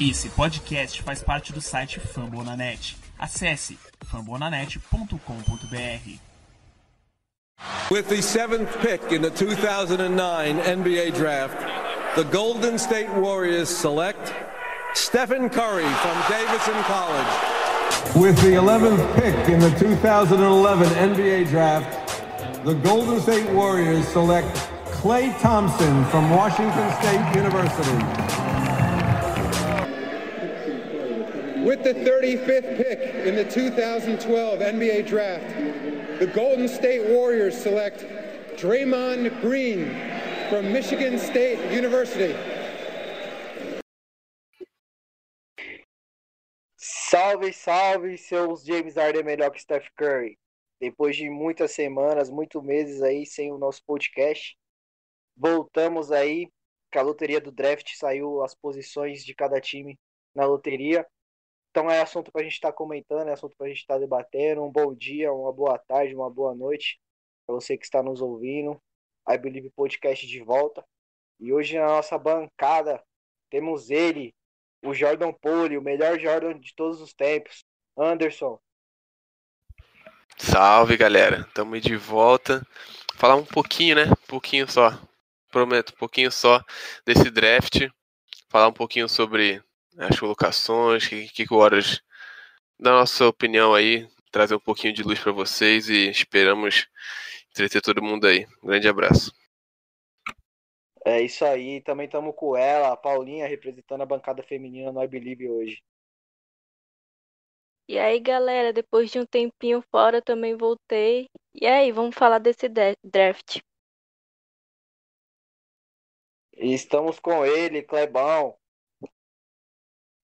Esse podcast faz parte do site Fambonanet. Acesse fambonanet.com.br. With the seventh pick in the 2009 NBA Draft, the Golden State Warriors select Stephen Curry from Davidson College. With the 11th pick in the 2011 NBA Draft, the Golden State Warriors select Clay Thompson from Washington State University. With the 35th pick in the 2012 NBA Draft, the Golden State Warriors select Draymond Green from Michigan State University. Salve, salve, seus James Harden melhor que Steph Curry. Depois de muitas semanas, muitos meses aí sem o nosso podcast, voltamos aí, que a loteria do draft saiu as posições de cada time na loteria. Então é assunto para a gente estar tá comentando, é assunto para a gente estar tá debatendo. Um bom dia, uma boa tarde, uma boa noite para você que está nos ouvindo. I Believe Podcast de volta. E hoje na nossa bancada temos ele, o Jordan Pole, o melhor Jordan de todos os tempos. Anderson. Salve, galera. Estamos de volta. Falar um pouquinho, né? Um pouquinho só. Prometo, um pouquinho só desse draft. Falar um pouquinho sobre as colocações, que, que horas da nossa opinião aí, trazer um pouquinho de luz para vocês e esperamos entreter todo mundo aí. Um grande abraço. É isso aí, também estamos com ela, a Paulinha, representando a bancada feminina no I Believe hoje. E aí, galera, depois de um tempinho fora, também voltei. E aí, vamos falar desse draft. Estamos com ele, Clebão.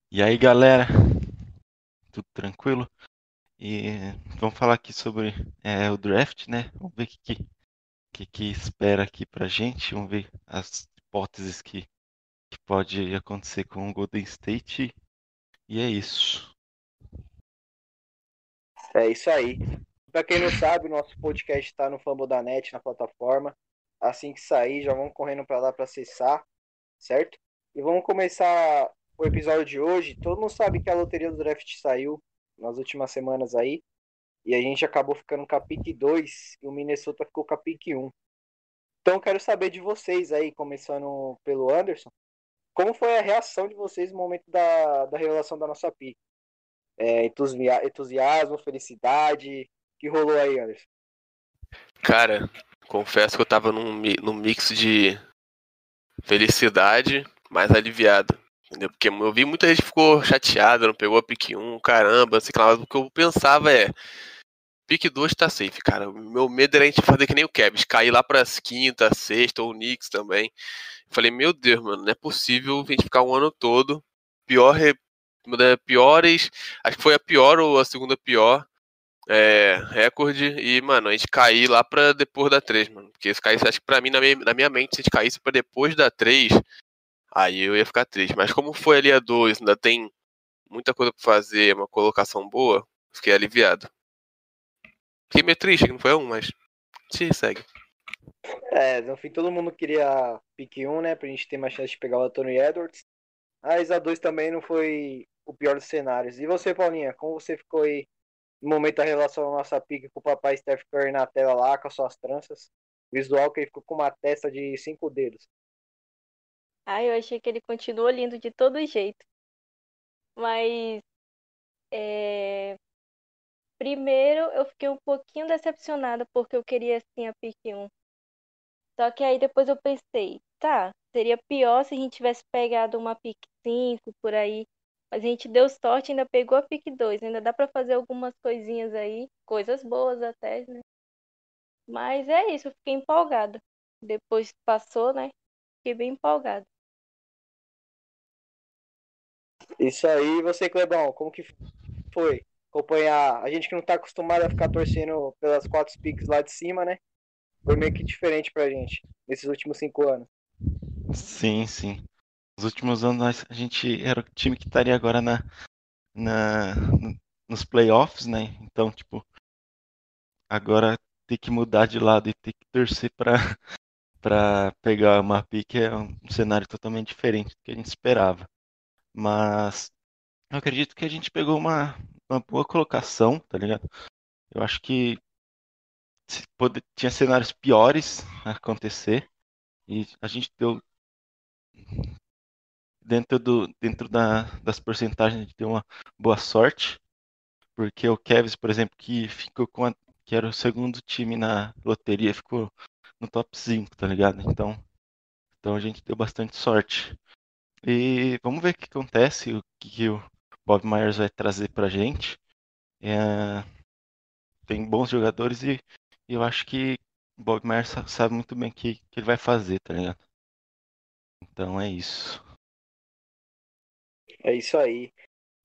E aí, galera, tudo tranquilo? E vamos falar aqui sobre é, o draft, né? Vamos ver o que, que, que, espera aqui pra gente. Vamos ver as hipóteses que, que pode acontecer com o Golden State. E é isso. É isso aí. Para quem não sabe, nosso podcast está no Fumble da Net, na plataforma. Assim que sair, já vamos correndo para lá para acessar, certo? E vamos começar o episódio de hoje. Todo mundo sabe que a loteria do draft saiu nas últimas semanas aí. E a gente acabou ficando com a pick 2 e o Minnesota ficou com a pick 1. Então quero saber de vocês aí, começando pelo Anderson. Como foi a reação de vocês no momento da, da revelação da nossa pick? É, entusiasmo, felicidade, que rolou aí, Anderson? Cara, confesso que eu tava num, num mix de felicidade, mais aliviado. Entendeu? Porque eu vi muita gente ficou chateada, não pegou a pick 1, caramba, sei lá, mas o que eu pensava é. Pick 2 tá safe, cara. Meu medo era a gente fazer que nem o Kevin, cair lá pras quinta, sexta, ou o Knicks também. Falei, meu Deus, mano, não é possível a gente ficar um ano todo. Pior, uma das piores, acho que foi a pior ou a segunda pior é, recorde. E, mano, a gente cair lá pra depois da 3, mano. Porque se caísse, acho que pra mim, na minha, na minha mente, se a gente caísse pra depois da 3, aí eu ia ficar triste. Mas como foi ali a 2, ainda tem muita coisa pra fazer, uma colocação boa, fiquei aliviado. Fiquei meio triste que não foi 1, mas se segue. É, no fim todo mundo queria pick 1, né, pra gente ter mais chance de pegar o Anthony Edwards. Mas a 2 também não foi o pior dos cenários. E você, Paulinha, como você ficou aí no momento da relação da nossa pick com o papai Steph Curry na tela lá, com as suas tranças? Visual que ele ficou com uma testa de cinco dedos. Ah, eu achei que ele continuou lindo de todo jeito. Mas é... primeiro eu fiquei um pouquinho decepcionada porque eu queria sim a pick 1. Só que aí depois eu pensei, tá, seria pior se a gente tivesse pegado uma pick 5 por aí. Mas a gente deu sorte, ainda pegou a pick 2. Ainda dá para fazer algumas coisinhas aí, coisas boas até, né? Mas é isso, eu fiquei empolgada. Depois passou, né? Fiquei bem empolgada. Isso aí, você, Clebão, como que foi acompanhar? A gente que não tá acostumado a ficar torcendo pelas quatro picks lá de cima, né? Foi meio que diferente pra gente nesses últimos cinco anos. Sim, sim. Nos últimos anos a gente era o time que estaria agora na, na nos playoffs, né? Então, tipo, agora ter que mudar de lado e ter que torcer para para pegar uma pique é um cenário totalmente diferente do que a gente esperava. Mas eu acredito que a gente pegou uma, uma boa colocação, tá ligado? Eu acho que pode, tinha cenários piores a acontecer e a gente deu dentro do dentro da, das porcentagens a gente deu uma boa sorte porque o Kevs, por exemplo, que ficou com a, que era o segundo time na loteria, ficou no top 5, tá ligado? Então, então a gente deu bastante sorte. E vamos ver o que acontece, o que o Bob Myers vai trazer pra gente. É, tem bons jogadores e, eu acho que o Bob Myers sabe muito bem o que, que ele vai fazer, tá ligado? Então é isso. É isso aí.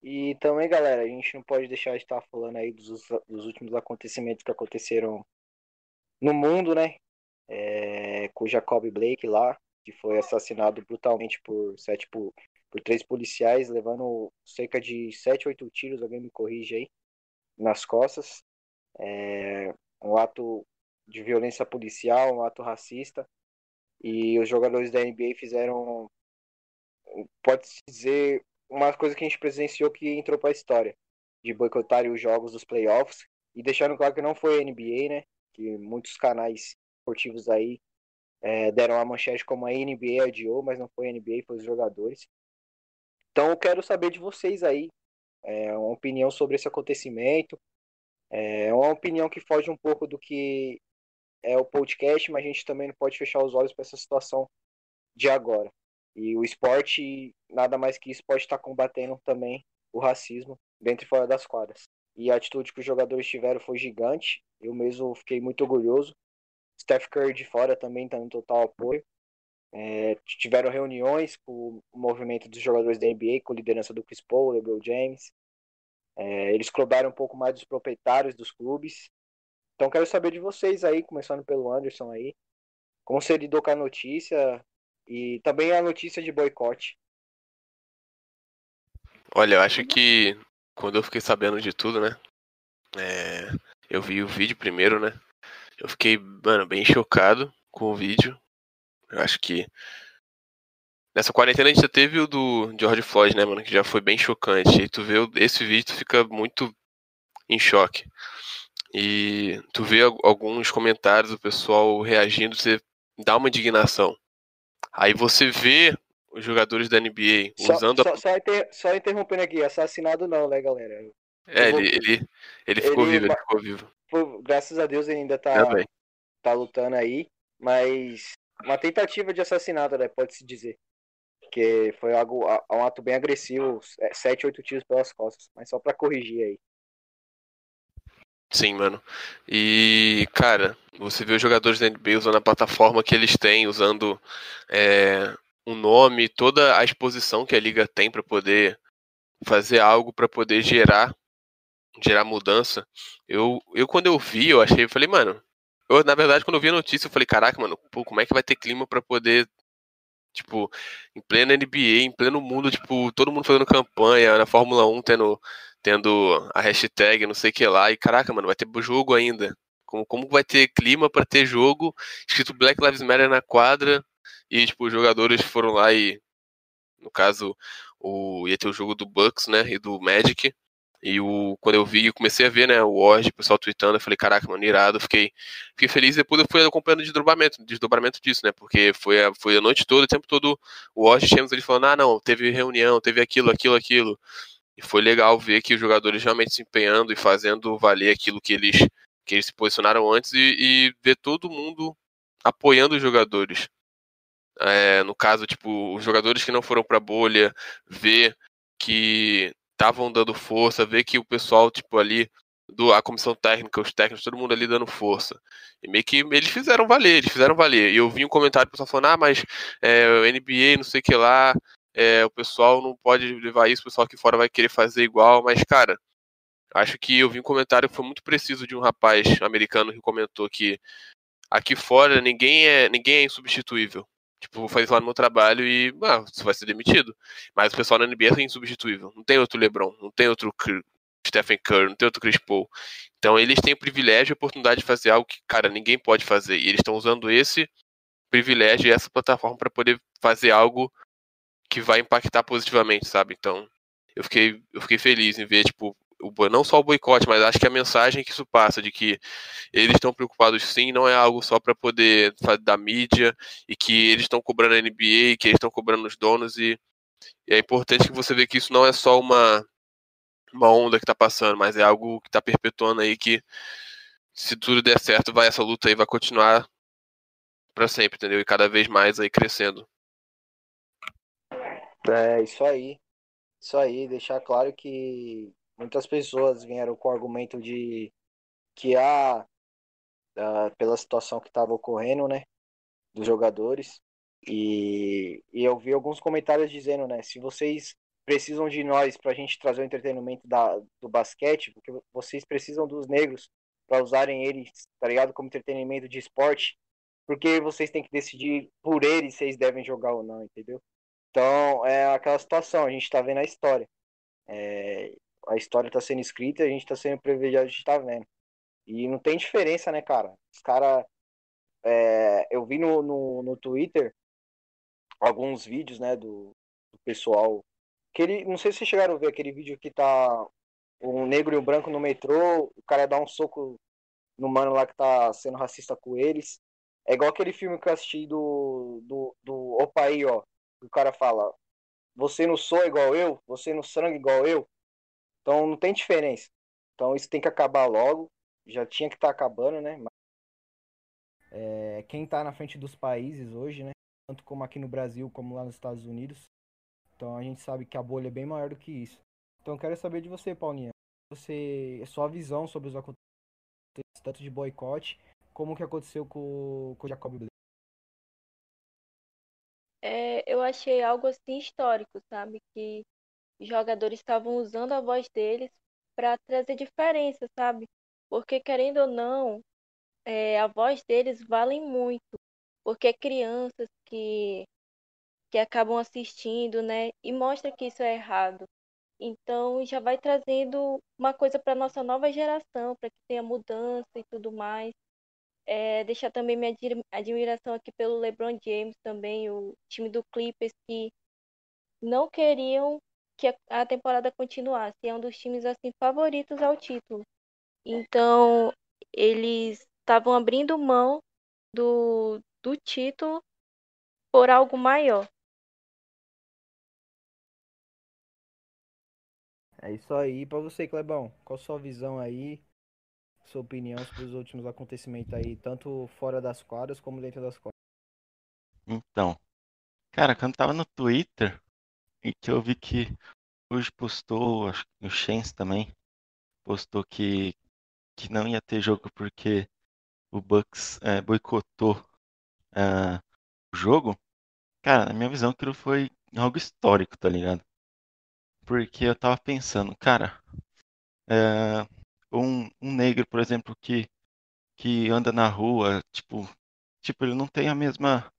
E também, galera, a gente não pode deixar de estar falando aí dos, dos últimos acontecimentos que aconteceram no mundo, né? É, com o Jacob Blake lá, que foi assassinado brutalmente por sete por, por três policiais, levando cerca de sete, oito tiros, alguém me corrige aí, nas costas. É, um ato de violência policial, um ato racista. E os jogadores da NBA fizeram, pode-se dizer, uma coisa que a gente presenciou que entrou para a história, de boicotarem os jogos dos playoffs e deixaram claro que não foi a NBA, né? Que muitos canais esportivos aí é, deram a manchete como a NBA adiou, mas não foi a NBA, foi os jogadores. Então eu quero saber de vocês aí, é, uma opinião sobre esse acontecimento. É uma opinião que foge um pouco do que é o podcast, mas a gente também não pode fechar os olhos para essa situação de agora. E o esporte, nada mais que isso, pode estar combatendo também o racismo dentro e fora das quadras. E a atitude que os jogadores tiveram foi gigante. Eu mesmo fiquei muito orgulhoso. Steph Curry de fora também está no total apoio. É, tiveram reuniões com o movimento dos jogadores da NBA, com a liderança do Chris Paul, LeBron James. É, eles cobraram um pouco mais dos proprietários dos clubes. Então quero saber de vocês aí, começando pelo Anderson aí. Como você lidou com a notícia? E também a notícia de boicote. Olha, eu acho que quando eu fiquei sabendo de tudo, né? É, eu vi o vídeo primeiro, né? Eu fiquei, mano, bem chocado com o vídeo. Eu acho que nessa quarentena a gente já teve o do George Floyd, né, mano? Que já foi bem chocante. E tu vê esse vídeo, tu fica muito em choque. E tu vê alguns comentários do pessoal reagindo, você dá uma indignação. Aí você vê os jogadores da NBA só, usando só, a... só, inter... só, interrompendo aqui, assassinado não, né, galera? É, ele, ele, ele ficou ele, vivo, ele ficou vivo. Graças a Deus ele ainda tá, tá lutando aí, mas uma tentativa de assassinato, né, pode-se dizer. Que foi algo, um ato bem agressivo, é, sete, oito tiros pelas costas, mas só para corrigir aí. Sim, mano. E, cara, você vê os jogadores da NBA usando a plataforma que eles têm, usando é, um nome, toda a exposição que a liga tem para poder fazer algo para poder gerar gerar mudança. Eu, eu quando eu vi, eu achei, eu falei, mano, eu na verdade quando eu vi a notícia, eu falei, caraca, mano, pô, como é que vai ter clima para poder tipo, em plena NBA, em pleno mundo, tipo, todo mundo fazendo campanha, na Fórmula 1 tendo tendo a hashtag, não sei o que lá, e caraca, mano, vai ter jogo ainda. Como, como vai ter clima para ter jogo escrito Black Lives Matter na quadra e, tipo, os jogadores foram lá e, no caso, o, ia ter o jogo do Bucks, né, e do Magic, e o, quando eu vi, comecei a ver, né, o Word, o pessoal tweetando, eu falei, caraca, mano, irado, fiquei, fiquei feliz. Depois eu fui acompanhando o desdobramento, desdobramento disso, né, porque foi a, foi a noite toda, o tempo todo, o Word tínhamos ele falando, ah, não, teve reunião, teve aquilo, aquilo, aquilo. E foi legal ver que os jogadores realmente se empenhando e fazendo valer aquilo que eles, que eles se posicionaram antes e, e ver todo mundo apoiando os jogadores. É, no caso, tipo, os jogadores que não foram para bolha, ver que estavam dando força, ver que o pessoal, tipo, ali, do, a comissão técnica, os técnicos, todo mundo ali dando força. E meio que eles fizeram valer, eles fizeram valer. E eu vi um comentário do pessoal falando, ah, mas é, NBA, não sei o que lá, é, o pessoal não pode levar isso, o pessoal aqui fora vai querer fazer igual, mas, cara, acho que eu vi um comentário que foi muito preciso de um rapaz americano que comentou que aqui fora ninguém é, ninguém é insubstituível. Tipo, vou fazer lá no meu trabalho e ah, você vai ser demitido. Mas o pessoal na NBA é insubstituível. Não tem outro LeBron, não tem outro Stephen Curry, não tem outro Chris Paul. Então eles têm o privilégio e a oportunidade de fazer algo que, cara, ninguém pode fazer. E eles estão usando esse privilégio e essa plataforma para poder fazer algo que vai impactar positivamente, sabe? Então, eu fiquei, eu fiquei feliz em ver, tipo, não só o boicote, mas acho que a mensagem que isso passa, de que eles estão preocupados sim, não é algo só para poder da mídia, e que eles estão cobrando a NBA, que eles estão cobrando os donos, e, e, é importante que você veja que isso não é só uma, uma onda que está passando, mas é algo que está perpetuando aí que se tudo der certo, vai essa luta aí vai continuar para sempre, entendeu? E cada vez mais aí crescendo. É, isso aí. Isso aí, deixar claro que muitas pessoas vieram com o argumento de que há, uh, pela situação que estava ocorrendo, né, dos jogadores, e, e eu vi alguns comentários dizendo, né, se vocês precisam de nós para a gente trazer o entretenimento da, do basquete, porque vocês precisam dos negros para usarem eles, tá ligado, como entretenimento de esporte, porque vocês têm que decidir por eles se eles devem jogar ou não, entendeu? Então, é aquela situação, a gente está vendo a história. É, a história está sendo escrita e a gente está sendo privilegiado de estar tá vendo. E não tem diferença, né, cara? Os caras. É, eu vi no, no, no Twitter alguns vídeos, né, do, do pessoal. Que ele, não sei se chegaram a ver aquele vídeo que tá um negro e um branco no metrô, o cara dá um soco no mano lá que tá sendo racista com eles. É igual aquele filme que eu assisti do, do, do Opa aí, ó o cara fala, você não sou igual eu, você não sangue igual eu. Então não tem diferença. Então isso tem que acabar logo. Já tinha que estar tá acabando, né? É, quem está na frente dos países hoje, né? Tanto como aqui no Brasil, como lá nos Estados Unidos. Então a gente sabe que a bolha é bem maior do que isso. Então quero saber de você, Paulinha. Você, sua visão sobre os acontecimentos, tanto de boicote, como que aconteceu com, com o Jacob Blake é, eu achei algo assim histórico, sabe? Que jogadores estavam usando a voz deles para trazer diferença, sabe? Porque querendo ou não, é, a voz deles vale muito, porque é crianças que que acabam assistindo, né? E mostra que isso é errado. Então já vai trazendo uma coisa para nossa nova geração, para que tenha mudança e tudo mais. É, deixar também minha admiração aqui pelo LeBron James também, o time do Clippers que não queriam que a temporada continuasse. É um dos times assim favoritos ao título. Então, eles estavam abrindo mão do, do título por algo maior. É isso aí. Para você, Clebão, qual a sua visão aí sua opinião sobre os últimos acontecimentos aí, tanto fora das quadras como dentro das quadras. Então, cara, quando tava no Twitter, e que eu vi que hoje postou, acho que o Chance também, postou que, que não ia ter jogo porque o Bucks é, boicotou é, o jogo, cara, na minha visão aquilo foi algo histórico, tá ligado? Porque eu tava pensando, cara, é, um, um negro, por exemplo, que, que anda na rua, tipo, tipo ele não tem a mesma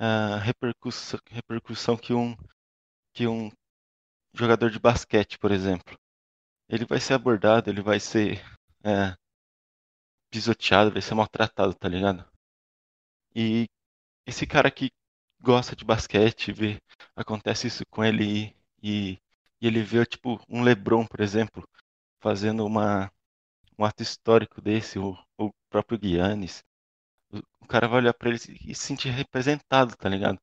uh, repercussão, repercussão que um, que um jogador de basquete, por exemplo. Ele vai ser abordado, ele vai ser uh, pisoteado, vai ser maltratado, tá ligado? E esse cara que gosta de basquete, vê, acontece isso com ele e, e, ele vê, tipo, um LeBron, por exemplo, fazendo uma, um ato histórico desse, o, o próprio Guianes, o, o cara vai olhar para ele e se sentir representado, tá ligado?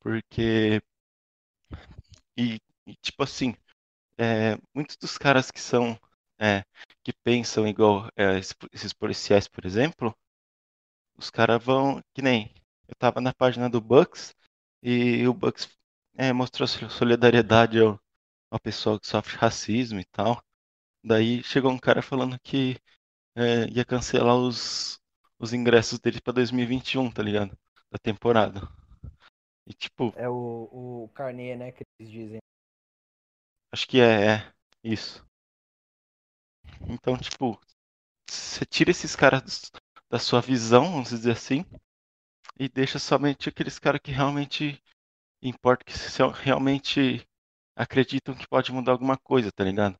Porque. E, e tipo assim, é, muitos dos caras que são. É, que pensam igual é, esses policiais, por exemplo, os caras vão. Que nem. Eu tava na página do Bucks e o Bucks é, mostrou solidariedade ao, ao pessoal que sofre racismo e tal. Daí chegou um cara falando que é, ia cancelar os, os ingressos dele pra 2021, tá ligado? Da temporada. E tipo. É o, o carnê, né? Que eles dizem. Acho que é, é. Isso. Então, tipo, você tira esses caras da sua visão, vamos dizer assim, e deixa somente aqueles caras que realmente importa, que realmente acreditam que pode mudar alguma coisa, tá ligado?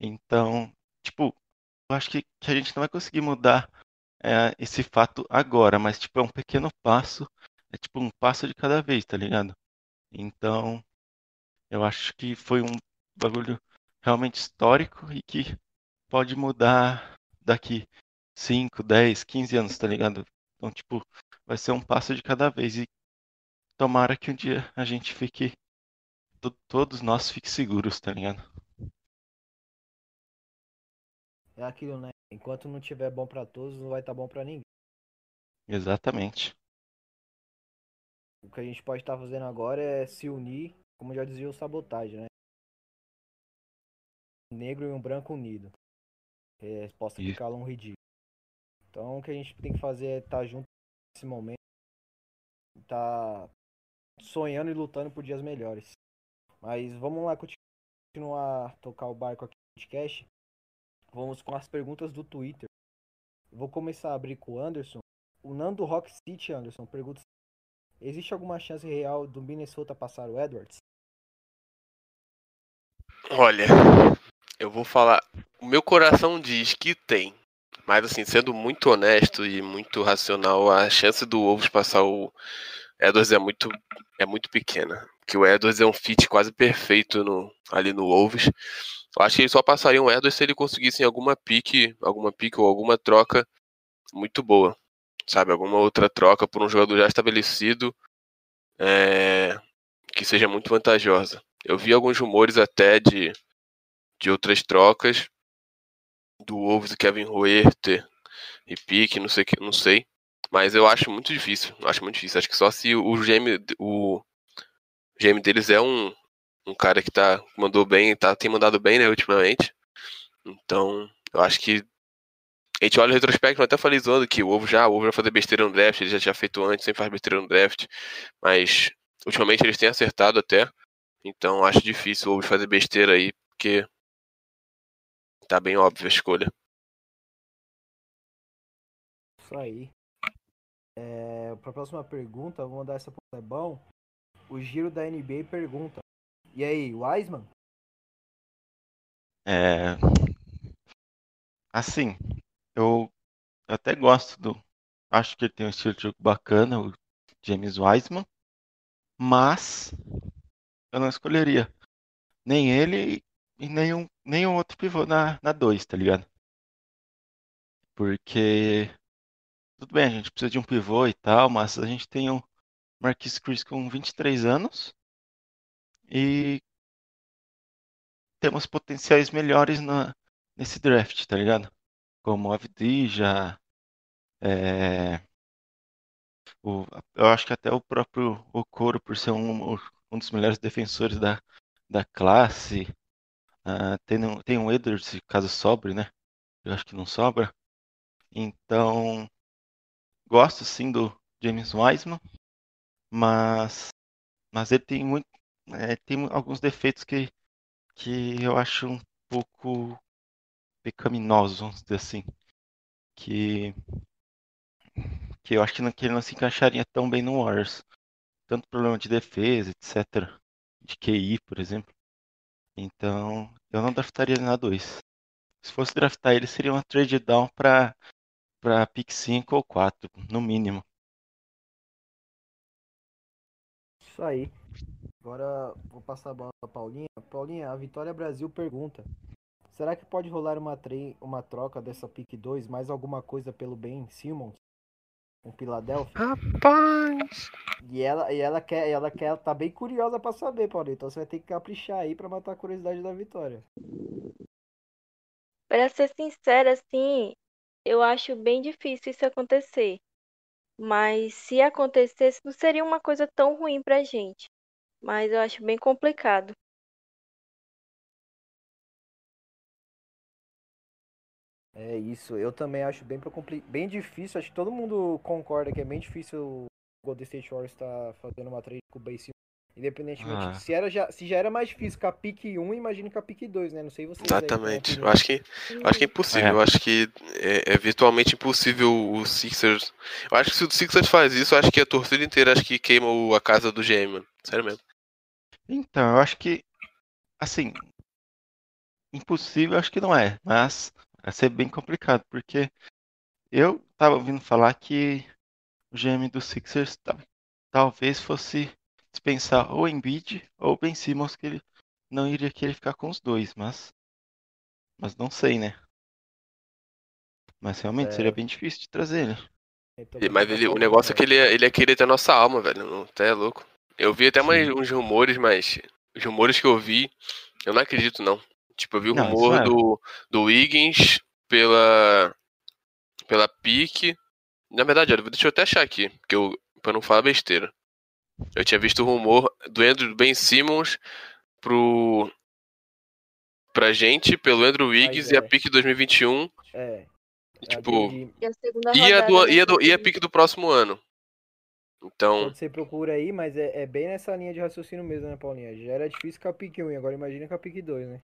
Então, tipo, eu acho que, que a gente não vai conseguir mudar é, esse fato agora, mas tipo, é um pequeno passo, é tipo um passo de cada vez, tá ligado? Então, eu acho que foi um bagulho realmente histórico e que pode mudar daqui 5, 10, 15 anos, tá ligado? Então, tipo, vai ser um passo de cada vez e tomara que um dia a gente fique to- todos nós fiquem seguros, tá ligado? É aquilo, né? Enquanto não tiver bom pra todos, não vai estar bom pra ninguém. Exatamente. O que a gente pode estar fazendo agora é se unir, como já dizia o sabotagem, né? Um negro e um branco unido. É, possa ficar um ridículo. Então o que a gente tem que fazer é estar junto nesse momento. Tá sonhando e lutando por dias melhores. Mas vamos lá continuar a tocar o barco aqui no podcast. Vamos com as perguntas do Twitter. Vou começar a abrir com o Anderson. O Nando Rock City, Anderson, pergunta Existe alguma chance real do Minnesota passar o Edwards? Olha, eu vou falar. O meu coração diz que tem. Mas assim, sendo muito honesto e muito racional, a chance do Wolves passar o Edwards é muito, é muito pequena. Porque o Edwards é um fit quase perfeito no, ali no Wolves. Eu acho que eles só passariam o Edwards se ele conseguisse alguma pique, alguma pique ou alguma troca muito boa. Sabe, alguma outra troca por um jogador já estabelecido é, que seja muito vantajosa. Eu vi alguns rumores até de, de outras trocas do Wolves, Kevin Huerter e Pique, não sei não sei, mas eu acho muito difícil, acho muito difícil. Acho que só se o GM o GM deles é um, um cara que tá mandou bem, tá tem mandado bem, né, ultimamente. Então, eu acho que a gente olha o retrospecto, eu até falei zoando que o Ovo já, o Ovo já fazer besteira no draft, ele já tinha feito antes, sempre faz besteira no draft, mas ultimamente eles têm acertado até. Então acho difícil o Ovo fazer besteira aí, porque tá bem óbvia a escolha. Isso aí. É, para a próxima pergunta, vou mandar essa pro Lebão. O giro da NBA pergunta: E aí, Wiseman? É. Assim, eu até gosto do. Acho que ele tem um estilo de jogo bacana, o James Wiseman. Mas eu não escolheria nem ele e nenhum, nenhum outro pivô na 2, tá ligado? Porque tudo bem, a gente precisa de um pivô e tal, mas a gente tem o Marquis Chris com 23 anos e temos potenciais melhores na, nesse draft, tá ligado? Como Avdija, é, o, eu acho que até o próprio Okoro, por ser um, um dos melhores defensores da, da classe, uh, tem, tem um Edwards, caso sobre, né? Eu acho que não sobra. Então, gosto sim do James Wiseman, mas, mas ele tem muito, é, tem alguns defeitos que, que eu acho um pouco pecaminosos, vamos dizer assim, que que eu acho que, não, que ele não se encaixaria tão bem no Warriors, tanto problema de defesa, etc, de QI, por exemplo. Então, eu não draftaria ele na 2. Se fosse draftar ele, seria uma trade down para para pick 5 ou 4, no mínimo. Isso aí. Agora vou passar a bola para Paulinha. Paulinha, a Vitória Brasil pergunta: Será que pode rolar uma, uma troca dessa pick 2 mais alguma coisa pelo Ben Simmons? Com Philadelphia? Rapaz! E ela, e ela quer, ela quer, tá bem curiosa para saber, Paulinho. Então você vai ter que caprichar aí para matar a curiosidade da Vitória. Para ser sincera, assim, eu acho bem difícil isso acontecer. Mas se acontecesse, não seria uma coisa tão ruim pra gente. Mas eu acho bem complicado. É isso, eu também acho bem, bem difícil, acho que todo mundo concorda que é bem difícil o Golden State Warriors estar tá fazendo uma trade com o Base Independentemente, ah. se, era já, se já era mais difícil com a pick 1, imagine com a pick 2, né? Não sei vocês. Exatamente. Aí, eu acho que, eu acho que é impossível. É. Eu acho que é, é, virtualmente impossível o Sixers. Eu acho que se o Sixers faz isso, eu acho que a torcida inteira acho que queima a casa do GM, mano. Sério mesmo. Então, eu acho que. Assim. Impossível, acho que não é. Mas vai ser bem complicado, porque eu tava ouvindo falar que o GM do Sixers talvez fosse dispensar ou Embiid ou Ben Simmons, que ele não iria querer ficar com os dois, mas mas não sei, né? Mas realmente É. seria bem difícil de trazer ele. Então, Mas ele, o negócio é que ele ia, ele ia querer ter a nossa alma, velho. Não, até é louco. Eu vi até mais, uns rumores, mas os rumores que eu vi, eu não acredito, não. Tipo, eu vi o Não, rumor é. do, do Wiggins pela, pela pique. Na verdade, olha, deixa eu até achar aqui, que eu, pra não falar besteira. Eu tinha visto o rumor do Andrew Ben Simmons pro. pra gente, pelo Andrew Wiggins e a é. pique 2021. É. E, a tipo, E a e a, do, e, a do, e a pique do próximo ano. Então. Quando você procura aí, mas é, é bem nessa linha de raciocínio mesmo, né, Paulinha? Já era difícil com a pick 1, agora imagina com a pick 2, né?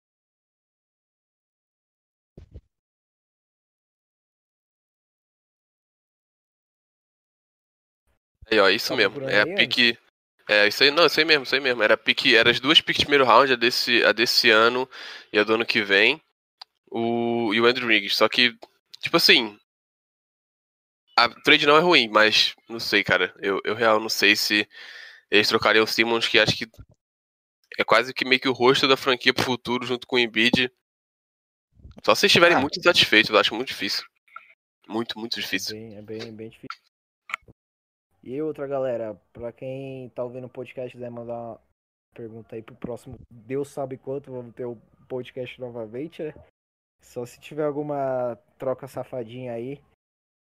Aí, ó, isso Tá mesmo. É a pique. É, isso aí, não, isso aí mesmo, isso aí mesmo. Era a pique, era as duas piques de primeiro round, a desse, a desse ano e a do ano que vem. O, e o Andrew Wiggins. Só que, tipo assim. A trade não é ruim, mas não sei, cara. Eu, eu real não sei se eles trocariam o Simmons, que acho que é quase que meio que o rosto da franquia pro futuro, junto com o Embiid. Só se estiverem Ah. muito insatisfeitos, eu acho muito difícil. Muito, muito É difícil. bem, é bem, bem difícil. E outra galera, pra quem tá ouvindo o podcast quiser mandar uma pergunta aí pro próximo, Deus sabe quanto, vamos ter o podcast novamente, né? Só se tiver alguma troca safadinha aí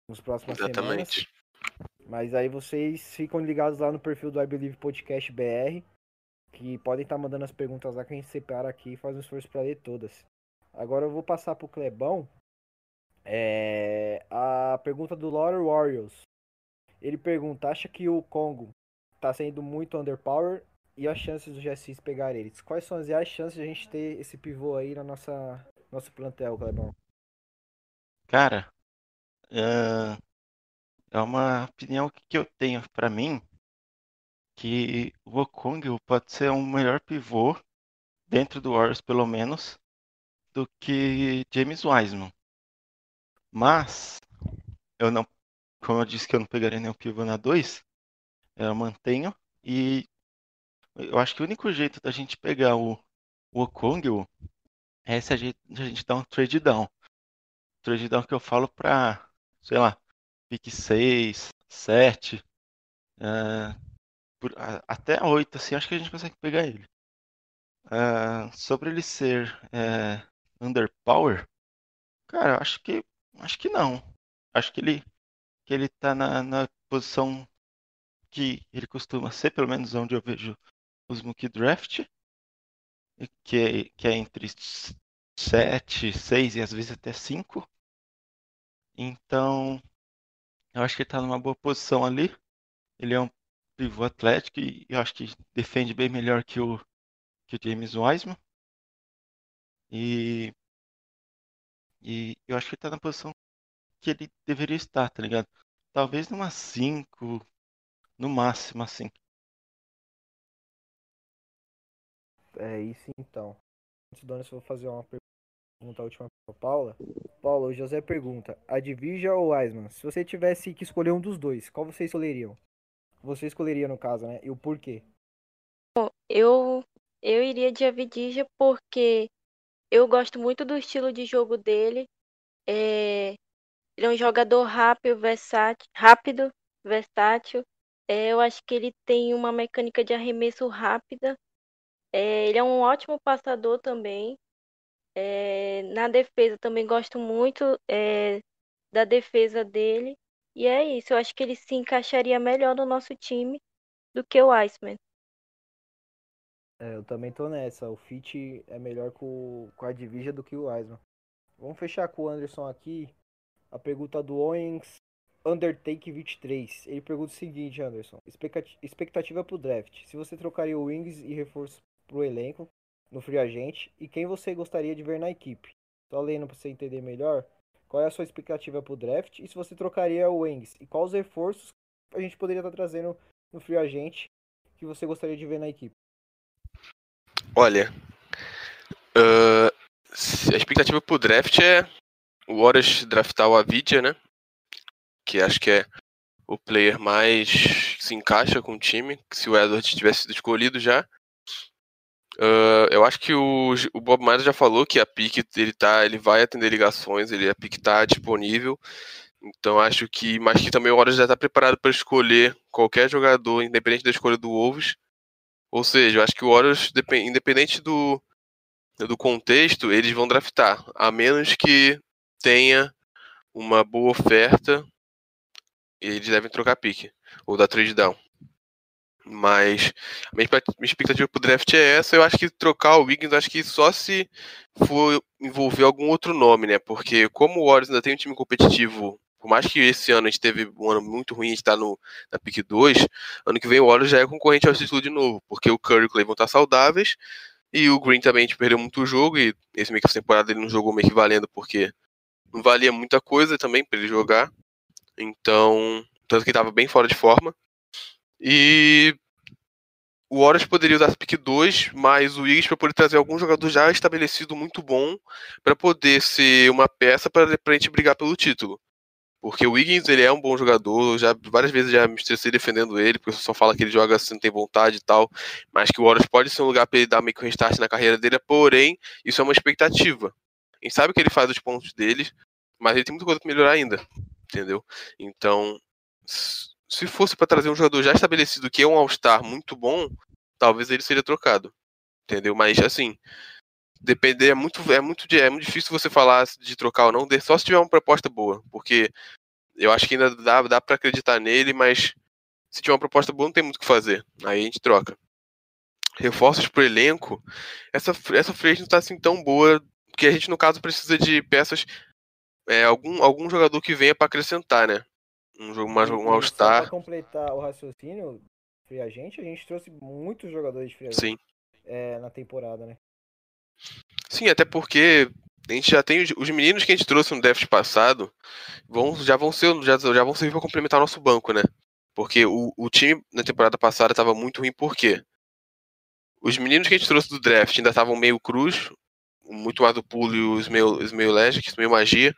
nos semanas. Exatamente. Mas aí vocês ficam ligados lá no perfil do I Believe Podcast BR, que podem estar mandando as perguntas lá que a gente separa aqui e faz um esforço para ler todas. Agora eu vou passar pro Clebão. É, a pergunta do Lore Warriors. Ele pergunta: acha que o Congo tá sendo muito underpower e as chances do GSX pegar eles? Quais são as chances de a gente ter esse pivô aí na nossa nosso plantel, Clebão? Cara, é é uma opinião que eu tenho pra mim que o Okong pode ser um melhor pivô dentro do Warriors, pelo menos, do que James Wiseman. Mas eu não, como eu disse que eu não pegaria nenhum pivô na 2, eu mantenho e eu acho que o único jeito da gente pegar o, o Okong é se a gente, a gente dar um trade down. Trade down que eu falo pra, sei lá, pique 6, 7, é, por- a- até 8, assim, acho que a gente consegue pegar ele. Ah, sobre ele ser é, underpower, cara, acho que acho que não. Acho que ele que ele tá na, na posição que ele costuma ser, pelo menos onde eu vejo os Mook Draft, que é, que é entre 7, 6 e às vezes até 5. Então, eu acho que ele tá numa boa posição ali. Ele é um pivô atlético e eu acho que defende bem melhor que o, que o James Wiseman. E, e eu acho que ele tá na posição que ele deveria estar, tá ligado? Talvez numa 5, no máximo, assim. É isso então. Antes do Anderson, eu vou fazer uma pergunta última para Paula. Paula, o José pergunta: Advija ou Wiseman? Se você tivesse que escolher um dos dois, qual vocês escolheriam? Você escolheria no caso, né? E o porquê? Eu, eu iria de Avidija porque eu gosto muito do estilo de jogo dele. É, ele é um jogador rápido, versátil, rápido, versátil. É, eu acho que ele tem uma mecânica de arremesso rápida. É, ele é um ótimo passador também. É, na defesa também gosto muito é, da defesa dele. E é isso, eu acho que ele se encaixaria melhor no nosso time do que o Iceman. É, eu também tô nessa. O fit é melhor com, com a Advija do que o Wiseman. Vamos fechar com o Anderson aqui. A pergunta do Owens Undertake 23. Ele pergunta o seguinte, Anderson: expectati- expectativa pro draft. Se você trocaria o Wings e reforço pro elenco no free agent e quem você gostaria de ver na equipe? Só lendo pra você entender melhor. Qual é a sua expectativa pro draft e se você trocaria o Wings e quais os reforços a gente poderia estar trazendo no free agent que você gostaria de ver na equipe? Olha, se- a expectativa pro draft é o Warriors draftar o Avidia, né? Que acho que é o player mais se encaixa com o time, se o Edwards tivesse sido escolhido já. Uh, eu acho que o, o Bob Myers já falou que a pick ele tá, ele vai atender ligações, ele a pick tá disponível. Então acho que, mas que também o Warriors já está preparado para escolher qualquer jogador, independente da escolha do Wolves. Ou seja, eu acho que o Warriors, independente do, do contexto, eles vão draftar, a menos que tenha uma boa oferta, eles devem trocar pique ou dar trade down. Mas a minha expectativa pro draft é essa. Eu acho que trocar o Wiggins, acho que só se for envolver algum outro nome, né? Porque como o Warriors ainda tem um time competitivo por mais que esse ano a gente teve um ano muito ruim, a gente tá no, na pick 2, ano que vem o Warriors já é concorrente ao título de novo, porque o Curry e o Clay vão estar saudáveis, e o Green também a gente perdeu muito jogo, e esse meio que temporada ele não jogou meio que valendo, porque não valia muita coisa também para ele jogar, então, tanto que ele tava bem fora de forma, e o Warriors poderia usar pick 2, mas o Wiggins para poder trazer algum jogador já estabelecido muito bom para poder ser uma peça para a gente brigar pelo título. Porque o Wiggins, ele é um bom jogador, já várias vezes já me estressei defendendo ele, porque só fala que ele joga assim, não tem vontade e tal, mas que o Warriors pode ser um lugar para ele dar meio que um restart na carreira dele, porém, isso é uma expectativa. A gente sabe que ele faz os pontos dele, mas ele tem muita coisa para melhorar ainda, entendeu? Então, se fosse para trazer um jogador já estabelecido que é um All-Star muito bom, talvez ele seria trocado, entendeu? Mas, assim, depender é muito é muito é muito difícil você falar de trocar ou não, só se tiver uma proposta boa, porque eu acho que ainda dá, dá para acreditar nele, mas se tiver uma proposta boa não tem muito o que fazer. Aí a gente troca. Reforços pro elenco, essa essa free não tá assim tão boa, que a gente no caso precisa de peças é, algum algum jogador que venha para acrescentar, né? Um jogo mais um All-Star. Para completar o raciocínio, free agente, a gente trouxe muitos jogadores de free agent Sim. É, na temporada, né? Sim, até porque a gente já tem os, os meninos que a gente trouxe no draft passado vão, já vão ser já, já vão servir para complementar nosso banco, né? Porque o, o time na temporada passada estava muito ruim, por quê? Os meninos que a gente trouxe do draft ainda estavam meio cruz, muito mais do pulo e os meio, os meio Legic, meio magia.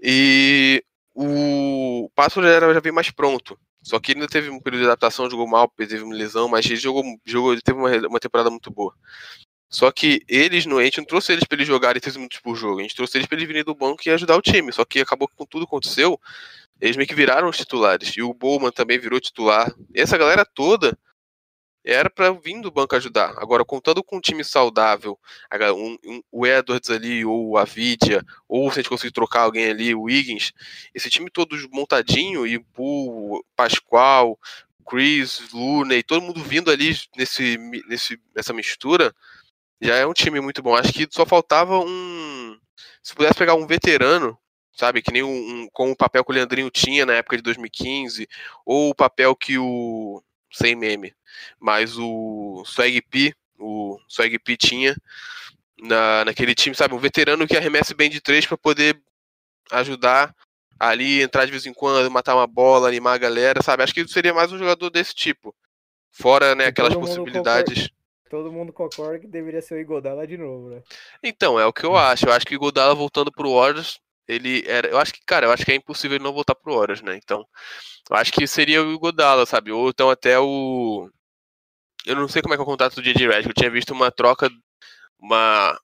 E o passo já, já veio mais pronto. Só que ainda teve um período de adaptação, jogou mal, teve uma lesão, mas ele jogou, jogou ele teve uma, uma temporada muito boa. Só que eles, no, a não trouxe eles para eles jogarem 3 minutos por jogo. A gente trouxe eles para eles virem do banco e ajudar o time. Só que acabou que com tudo aconteceu, eles meio que viraram os titulares. E o Bowman também virou titular. E essa galera toda era para vir do banco ajudar. Agora, contando com um time saudável, um, um, o Edwards ali, ou a Vidia, ou se a gente conseguir trocar alguém ali, o Wiggins, esse time todo montadinho, e o Pascoal, Chris, Looney, todo mundo vindo ali nesse, nesse, nessa mistura, já é um time muito bom. Acho que só faltava um. Se pudesse pegar um veterano, sabe, que nem um, um com o papel que o Leandrinho tinha na época de 2015, ou o papel que o. Sem meme, mas o Swag P, o Swag P tinha na, naquele time, sabe, um veterano que arremesse bem de três para poder ajudar ali, entrar de vez em quando, matar uma bola, animar a galera, sabe? Acho que seria mais um jogador desse tipo. Fora, né, aquelas possibilidades todo mundo concorda que deveria ser o Igodala de novo, né? Então, é o que eu acho. Eu acho que o Igodala voltando pro Warriors, ele era. Eu acho que, cara, eu acho que é impossível ele não voltar pro Warriors, né? Então, eu acho que seria o Igodala, sabe? Ou então até o. Eu não sei como é que é o contrato do JJ Redick. Eu tinha visto uma troca. Uma,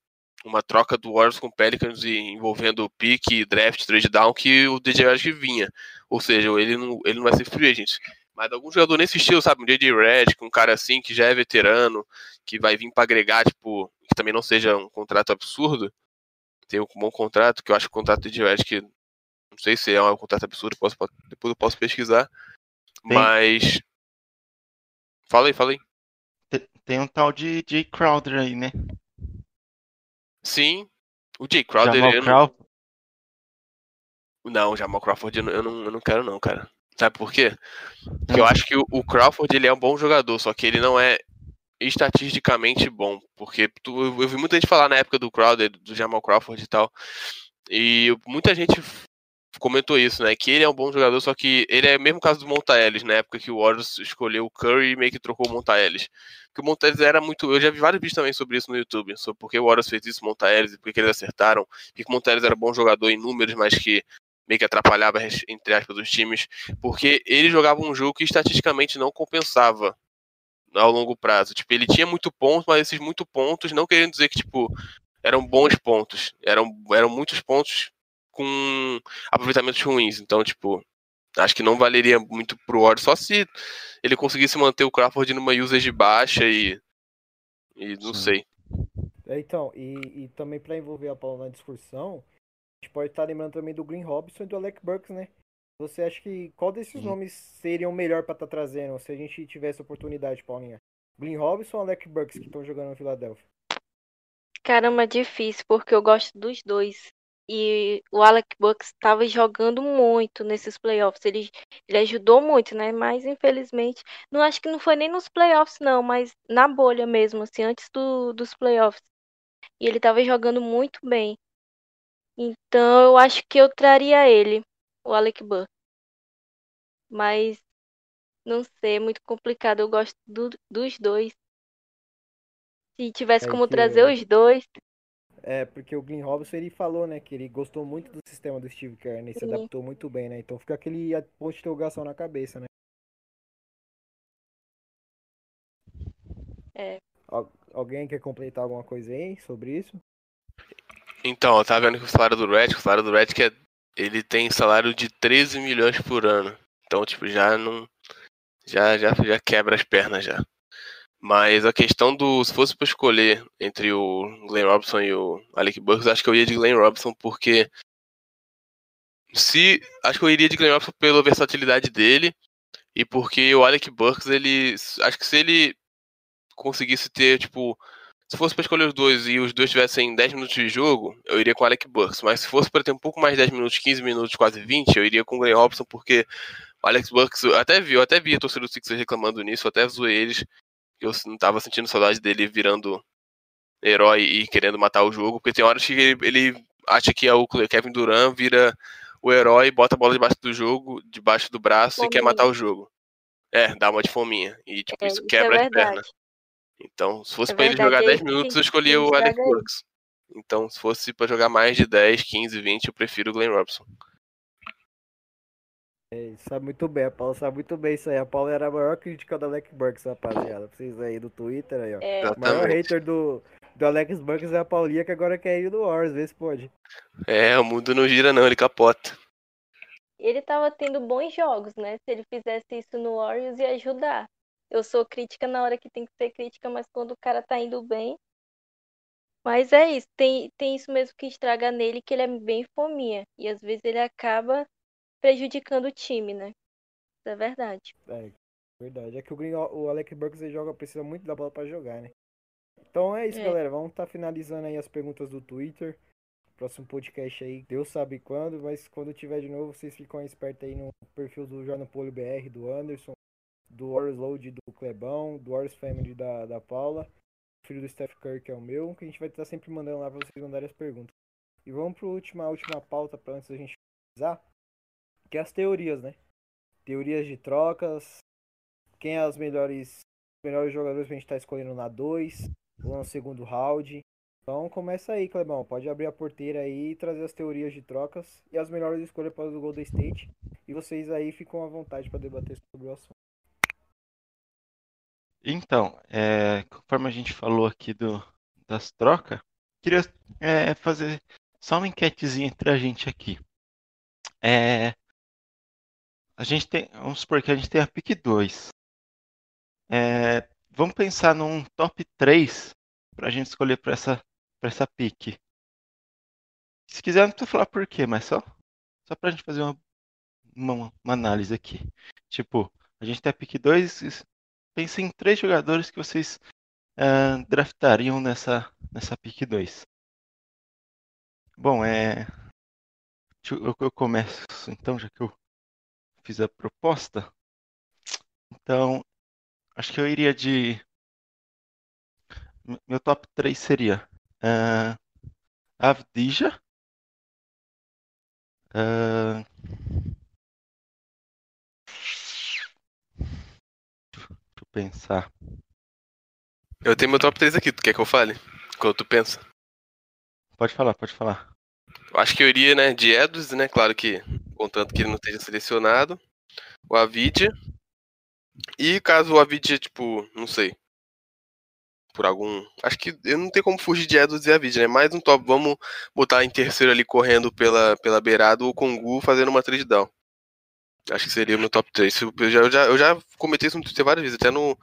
uma troca do Warriors com Pelicans envolvendo pique, draft, trade down, que o DJ Redick vinha. Ou seja, ele não, ele não vai ser free agent. Mas algum jogador nesse estilo, sabe? Um JJ Redick, um cara assim que já é veterano, que vai vir para agregar, tipo, que também não seja um contrato absurdo. Tem um bom contrato, que eu acho que o contrato do JJ Redick, não sei se é um contrato absurdo, posso, depois eu posso pesquisar. Tem. Mas. Fala aí, fala aí. Tem, um tal de Jay Crowder aí, né? Sim. O Jay Crowder. Jamal Crawford. Não... não, o Jamal Crawford eu não, eu não quero, não, cara. Sabe por quê? Porque eu acho que o, Crawford ele é um bom jogador, só que ele não é estatisticamente bom. Porque tu, eu vi muita gente falar na época do Crowder, do Jamal Crawford e tal. E muita gente comentou isso, né? Que ele é um bom jogador, só que ele é o mesmo caso do Monta Ellis, na época que o Warriors escolheu o Curry e meio que trocou o Monta Ellis. Que o Monta Ellis era muito. Eu já vi vários vídeos também sobre isso no YouTube, sobre por que o Warriors fez isso, Monta Ellis, e por que eles acertaram, que o Monta Ellis era bom jogador em números, mas que meio que atrapalhava, entre aspas, os times, porque ele jogava um jogo que estatisticamente não compensava ao longo prazo. Tipo, ele tinha muito pontos, mas esses muito pontos não querendo dizer que, tipo, eram bons pontos. Eram, eram muitos pontos com aproveitamentos ruins. Então, tipo, acho que não valeria muito pro Warriors só se ele conseguisse manter o Crawford numa usage baixa e. E não Sim. sei. É, então, e, e também para envolver a Paula na discussão, a gente pode estar lembrando também do Green Robson e do Alec Burks, né? Você acha que qual desses Sim. nomes seriam melhor para estar tá trazendo se a gente tivesse oportunidade, Paulinha? Green Robson ou Alec Burks que estão jogando no Philadelphia? Caramba, difícil, porque eu gosto dos dois. E o Alec Burks estava jogando muito nesses playoffs. Ele, ele ajudou muito, né? Mas infelizmente, não acho que não foi nem nos playoffs, não, mas na bolha mesmo, assim, antes do, dos playoffs. E ele estava jogando muito bem. Então eu acho que eu traria ele, o Alec Burks. Mas não sei, é muito complicado. Eu gosto do, dos dois. Se tivesse é como que... trazer os dois. É, porque o Glenn Robinson ele falou, né, que ele gostou muito do sistema do Steve Kerr, né, e se adaptou muito bem, né? Então fica aquele ponto de interrogação na cabeça, né? É. Al alguém quer completar alguma coisa aí sobre isso? Então, eu tava vendo que o salário do Red, o salário do Red que é, ele tem salário de 13 milhões por ano. Então, tipo, já não já já já quebra as pernas já. Mas a questão do. Se fosse para escolher entre o Glenn Robinson e o Alec Burks, acho que eu ia de Glenn Robinson, porque. Se. Acho que eu iria de Glenn Robinson pela versatilidade dele. E porque o Alec Burks, ele. Acho que se ele conseguisse ter, tipo. Se fosse para escolher os dois e os dois tivessem 10 minutos de jogo, eu iria com o Alec Burks. Mas se fosse para ter um pouco mais de 10 minutos, 15 minutos, quase 20, eu iria com o Glenn Robinson, porque o Alex Burks, eu até vi, eu até vi a torcida do Sixers reclamando nisso, eu até zoei eles eu não tava sentindo saudade dele virando herói e querendo matar o jogo, porque tem horas que ele, ele acha que é o Kevin Durant vira o herói, bota a bola debaixo do jogo, debaixo do braço fominha. e quer matar o jogo. É, dá uma de fominha. E tipo, é, isso quebra é as pernas. Então, se fosse é pra ele jogar 10 minutos, eu escolhia o Alex Burks. Então, se fosse para jogar mais de 10, 15, 20, eu prefiro o Glenn Robson. É, sabe muito bem, a Paula sabe muito bem isso aí. A Paula era a maior crítica do Alex Burks, rapaziada. Vocês aí do Twitter aí, ó. É. O maior hater do, do Alex Burks é a Paulinha, que agora quer ir no Wars, vê se pode. É, o mundo não gira não, ele capota. Ele tava tendo bons jogos, né? Se ele fizesse isso no Warriors, ia ajudar. Eu sou crítica na hora que tem que ser crítica, mas quando o cara tá indo bem. Mas é isso, tem, tem isso mesmo que estraga nele, que ele é bem fominha. E às vezes ele acaba prejudicando o time, né? Isso é verdade. É, verdade. É que o, Green, o Alec Burks ele joga, precisa muito da bola para jogar, né? Então é isso, é. galera. Vamos estar tá finalizando aí as perguntas do Twitter. Próximo podcast aí, Deus sabe quando, mas quando tiver de novo, vocês ficam espertos aí no perfil do Jornal Polo BR, do Anderson, do Warriors Load do Clebão, do Warriors Family da, da Paula, filho do Steph Curry, que é o meu, que a gente vai estar sempre mandando lá para vocês mandarem as perguntas. E vamos para a última, última pauta para antes da gente finalizar que é as teorias, né? Teorias de trocas, quem é os melhores, melhores jogadores que a gente tá escolhendo na 2, ou no segundo round. Então começa aí, Clebão. Pode abrir a porteira aí e trazer as teorias de trocas e as melhores escolhas para o Golden State. E vocês aí ficam à vontade para debater sobre o assunto. Então, é, conforme a gente falou aqui do, das trocas, queria é, fazer só uma enquetezinha entre a gente aqui. É, a gente tem, vamos supor que a gente tem a pick 2. É, vamos pensar num top 3 para a gente escolher para essa, pra essa pick. Se quiser, não precisa falar por quê, mas só, só para a gente fazer uma, uma, uma, análise aqui. Tipo, a gente tem a pick 2, pense em três jogadores que vocês uh, draftariam nessa, nessa pick 2. Bom, é. Eu, eu começo então, já que eu fiz a proposta. Então, acho que eu iria de. Meu top 3 seria uh, Avdija. Uh, deixa eu pensar. Eu tenho meu top 3 aqui, tu quer que eu fale? Quando tu pensa? Pode falar, pode falar. Eu acho que eu iria, né, de Edwards, né? Claro que contanto que ele não esteja selecionado. O Avidia. E caso o Avidia, tipo, não sei. Por algum. Acho que eu não tenho como fugir de Edwards e Avidia, né? Mais um top. Vamos botar em terceiro ali correndo pela, pela beirada o Kongu fazendo uma trade down. Acho que seria meu top 3. Eu já, eu já, eu já comentei isso no Twitter várias vezes, até no,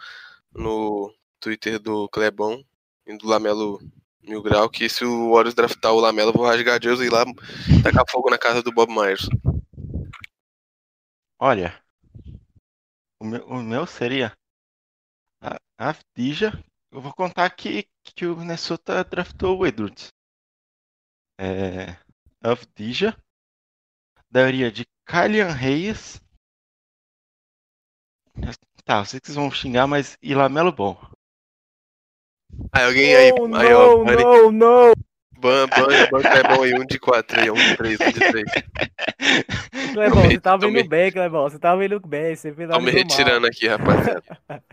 no Twitter do Clebão e do Lamelo Mil Grau, que se o Warriors draftar o Lamelo, eu vou rasgar Deus e ir lá tacar fogo na casa do Bob Myers. Olha, o meu, o meu seria a Avdija. Eu vou contar aqui que o Minnesota draftou o Edwards. É, Avdija. Daria de Kylian Reis. Tá, eu sei que vocês vão xingar, mas e Lamelo Ball. Aí alguém aí, não, aí ó, não, Bunny, não, não. ban, ban, ban, é bom aí, um de quatro aí, um de três, um de três. Clebão, você Tomei- vendo bem, Clebão. Você tá vendo bem. Você fez Tô me retirando aqui, rapaziada.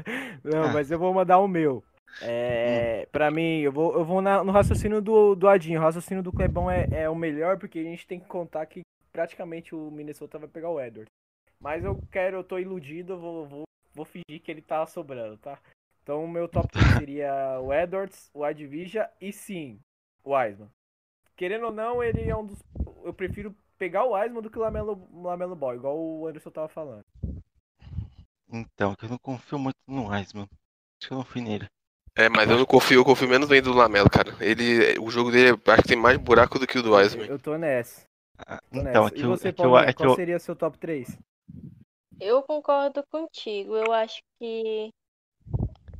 Não, Ah. mas eu vou mandar o meu. É, pra mim, eu vou, eu vou na- no raciocínio do, do Adinho. O raciocínio do Clebão é, é o melhor, porque a gente tem que contar que praticamente o Minnesota vai pegar o Edwards. Mas eu quero, eu tô iludido, eu vou, vou, vou fingir que ele tá sobrando, tá? Então o meu top 3 seria o Edwards, o Advija e sim, o Wiseman. Querendo ou não, ele é um dos. Eu prefiro pegar o Wiseman do que o Lamelo, Lamelo Ball, igual o Anderson tava falando. Então, que eu não confio muito no Wiseman. Acho que eu não fui nele. É, mas eu não confio, eu confio menos ainda no Lamelo, cara. Ele, o jogo dele, acho que tem mais buraco do que o do Wiseman. Eu tô nessa. Ah, Então, é que e eu, você, é que eu, é que qual eu, seria seu top 3? Eu concordo contigo. Eu acho que,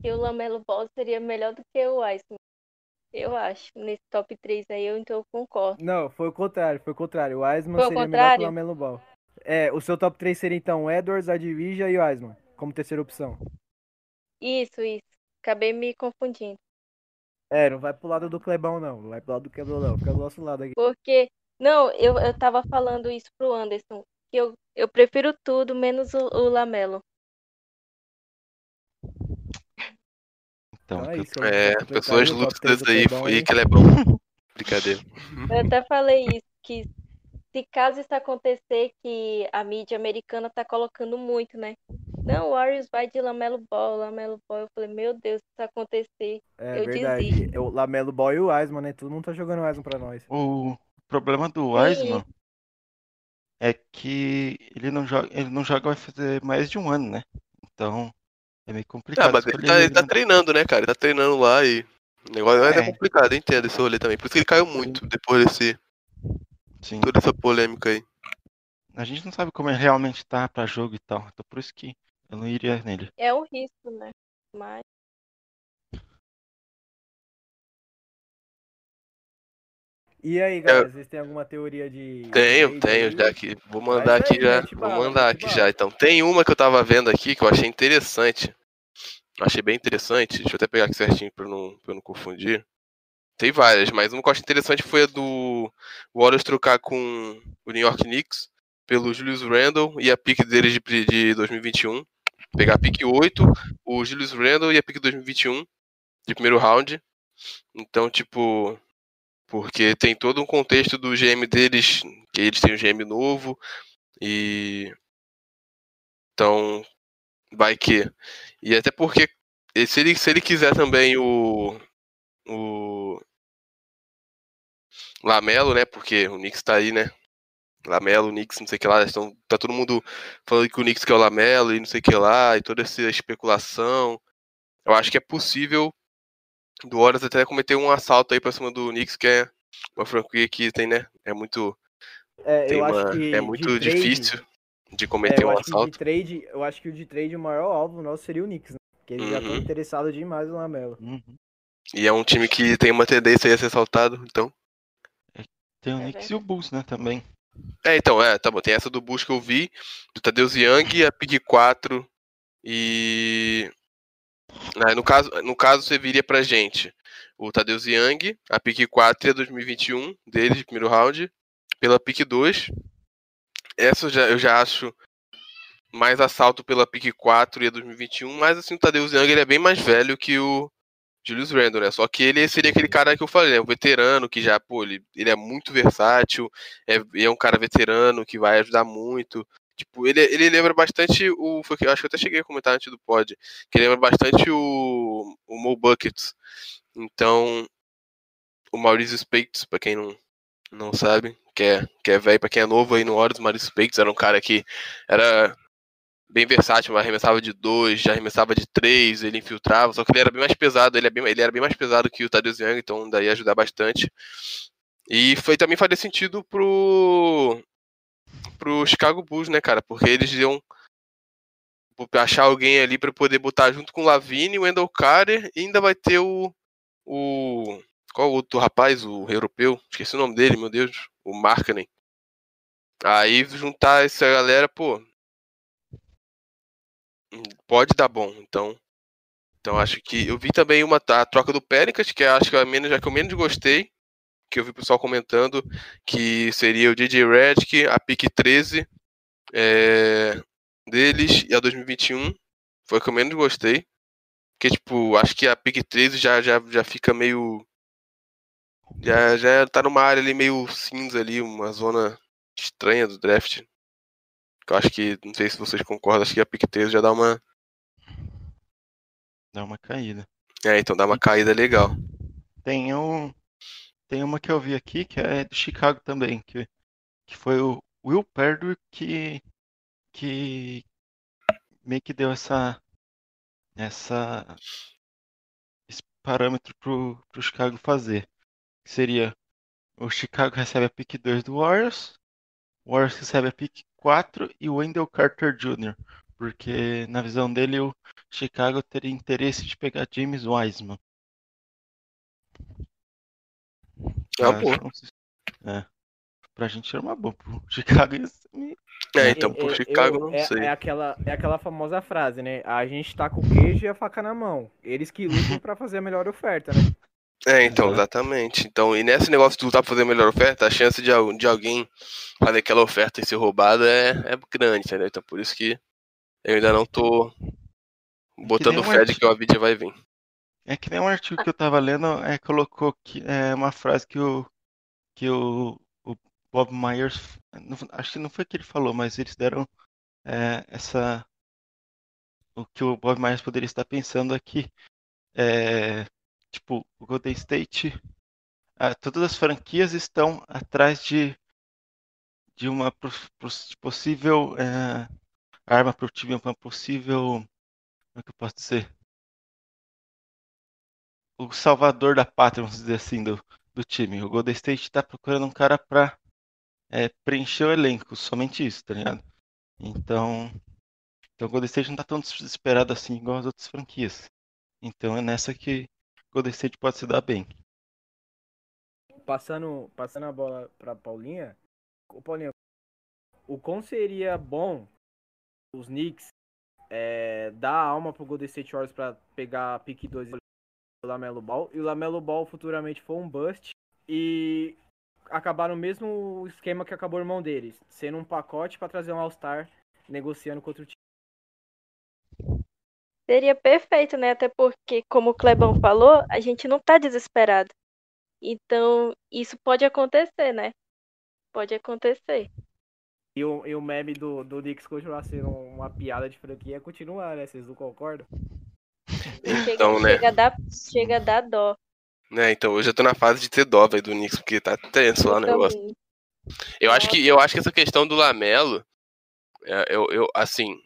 que o Lamelo Ball seria melhor do que o Wiseman. Eu acho. Nesse top 3 aí, eu então eu concordo. Não, foi o contrário, foi o contrário. O o seria melhor que contrário? o Lamelo Ball. É, o seu top 3 seria então Edwards, Advija e o Wiseman, como terceira opção. Isso, isso. Acabei me confundindo. É, não vai pro lado do Clebão não, não vai pro lado do Clebão não, fica do nosso lado aqui. Porque, não, eu, eu tava falando isso pro Anderson. Que eu, eu prefiro tudo menos o, o Lamelo. então, é eu- isso. É, eu pessoas o lúcidas 3 do aí, foi que ele é bom. Brincadeira. Eu até falei isso, que se caso isso acontecer, que a mídia americana tá colocando muito, né? Não, o Warriors vai de Lamelo Ball, Lamelo Ball. Eu falei, meu Deus, se isso acontecer, É eu verdade. desisto. É o Lamelo Ball e o Wiseman, né? Todo mundo tá jogando o Wiseman pra nós. O problema do Sim. Wiseman é que ele não joga, ele não joga vai fazer mais de um ano, né? Então é meio Ah, complicado mas ele tá, ele ele, tá treinando, né, cara? Ele tá treinando lá e. O negócio é. É. complicado, eu entendo esse rolê também. Por isso que ele caiu muito depois desse. Sim. toda essa polêmica aí. A gente não sabe como ele realmente tá pra jogo e tal. Então por isso que eu não iria nele. É um risco, né? Mas E aí, galera, vocês têm alguma teoria de. Tenho, tenho, aí? já aqui. Vou mandar Mas aqui aí, já. Vou mandar aqui já. Então, tem uma que eu tava vendo aqui que eu achei interessante. Achei bem interessante. Deixa eu até pegar aqui certinho pra eu não, pra eu não confundir. Tem várias, mas uma que eu achei interessante foi a do Warriors trocar com o New York Knicks pelo Julius Randle e a pick deles de, de 2021. Pegar a pick 8, o Julius Randle e a pick 2021 de primeiro round. Então, tipo, porque tem todo um contexto do GM deles, que eles têm um GM novo e então vai que e até porque se ele se ele quiser também o o Lamelo, né? Porque o Knicks tá aí, né? Lamelo, Knicks, não sei o que lá, estão, tá todo mundo falando que o Knicks quer o Lamelo e não sei o que lá, e toda essa especulação. Eu acho que é possível do Warriors até cometer um assalto aí pra cima do Knicks, que é uma franquia que tem, né? É muito, É, eu uma, acho que é de muito trade- difícil de É, cometer eu um acho que de assalto. trade, eu acho que o de trade o maior alvo nosso seria o Knicks, né? Porque eles já estão Uhum. interessados demais no Lamelo. Uhum. E é um time que tem uma tendência aí a ser assaltado, então. Tem o É Knicks e o Bulls, né, também. É, então, é, tá bom. Tem essa do Bush que eu vi, do Tadeusz Young, a Pig 4 e. Ah, no, caso, no caso, você viria pra gente o Tadeusz Young, a Pick 4 e a 2021 dele, de primeiro round, pela Pick 2. Essa eu já, eu já acho mais assalto pela Pick 4 e a 2021, mas assim, o Tadeusz Young ele é bem mais velho que o Julius Randle, né? Só que ele seria aquele cara que eu falei, né? Um veterano que já, pô, ele, ele é muito versátil, é, é um cara veterano que vai ajudar muito. Tipo, ele, ele lembra bastante o. Foi que acho que eu até cheguei a comentar antes do pod. Que lembra bastante o, o Mo Buckets. Então, o Maurício Speights, pra quem não, não sabe, que é, que é velho, pra quem é novo aí no Horus, o Maurício Speights era um cara que era bem versátil, arremessava de dois, já arremessava de três, ele infiltrava, só que ele era bem mais pesado, ele, é bem, ele era bem mais pesado que o Thaddeus Young, então daí ia ajudar bastante. E foi também fazer sentido pro pro Chicago Bulls, né, cara? Porque eles iam achar alguém ali para poder botar junto com o Lavine, o Wendell Carter e ainda vai ter o o qual o outro rapaz, o europeu, esqueci o nome dele, meu Deus, o Markkanen. Aí juntar essa galera, pô, pode dar bom. Então, então acho que eu vi também uma a troca do Pelicans, que acho que é a menos já que eu menos gostei, que eu vi o pessoal comentando que seria o DJ Redick, a pick 13 é, deles e a 2021 foi a que eu menos gostei. Porque, tipo, acho que a pick 13 já, já, já fica meio. Já, já tá numa área ali meio cinza ali, uma zona estranha do draft. Eu acho que, não sei se vocês concordam, acho que a Picteiro já dá uma. Dá uma caída. É, então dá uma caída legal. Tem, um, tem uma que eu vi aqui que é do Chicago também, que, que foi o Will Perdue que, que meio que deu essa, essa esse parâmetro pro, pro Chicago fazer. Que seria o Chicago recebe a pick 2 do Warriors, o Warriors recebe a pick 4 e o Wendell Carter Jr., porque na visão dele o Chicago teria interesse de pegar James Wiseman. É uma boa. É. Pra gente era uma boa. Pro Chicago ia É, então pro Eu- Chicago eu- não é, sei. É aquela, é aquela famosa frase, né? A gente tá com o queijo e a faca na mão. Eles que lutam pra fazer a melhor oferta, né? É, então, Uhum. exatamente. Então, e nesse negócio de lutar pra fazer a melhor oferta, a chance de, de alguém fazer aquela oferta e ser roubada é, é grande, entendeu? Então por isso que eu ainda não tô botando fé de que o Avidia vai vir. É que nem um artigo que eu tava lendo, é, colocou que, é, uma frase que o, que o, o Bob Myers, não- acho que não foi que ele falou, mas eles deram é, essa. O que o Bob Myers poderia estar pensando aqui. É, tipo, o Golden State, ah, todas as franquias estão atrás de, de uma pos- pos- possível é, arma para o time, uma possível. Como é que eu posso dizer? O salvador da pátria, vamos dizer assim, do, do time. O Golden State está procurando um cara para preencher o elenco, somente isso, tá ligado? Então, então o Golden State não tá tão desesperado assim igual as outras franquias. Então é nessa que o Golden State pode se dar bem. Passando, passando a bola pra Paulinha. Ô, Paulinha, o quão seria bom os Knicks é, dar a alma pro Golden State Warriors pra pegar a pick 2 do Lamelo Ball e o Lamelo Ball futuramente for um bust e acabar no mesmo esquema que acabou o irmão deles, sendo um pacote pra trazer um All-Star negociando contra o time. Seria perfeito, né? Até porque, como o Clebão falou, a gente não tá desesperado. Então, isso pode acontecer, né? Pode acontecer. E o, e o meme do, do Knicks continuar sendo uma piada de franquia continua, né? Vocês não concordam? Chega, Então, né? chega, a dar, chega a dar dó. Né, então eu já tô na fase de ter dó, velho, do Knicks, porque tá tenso lá o Eu negócio. Eu acho que eu acho que essa questão do Lamelo, é, eu, eu assim,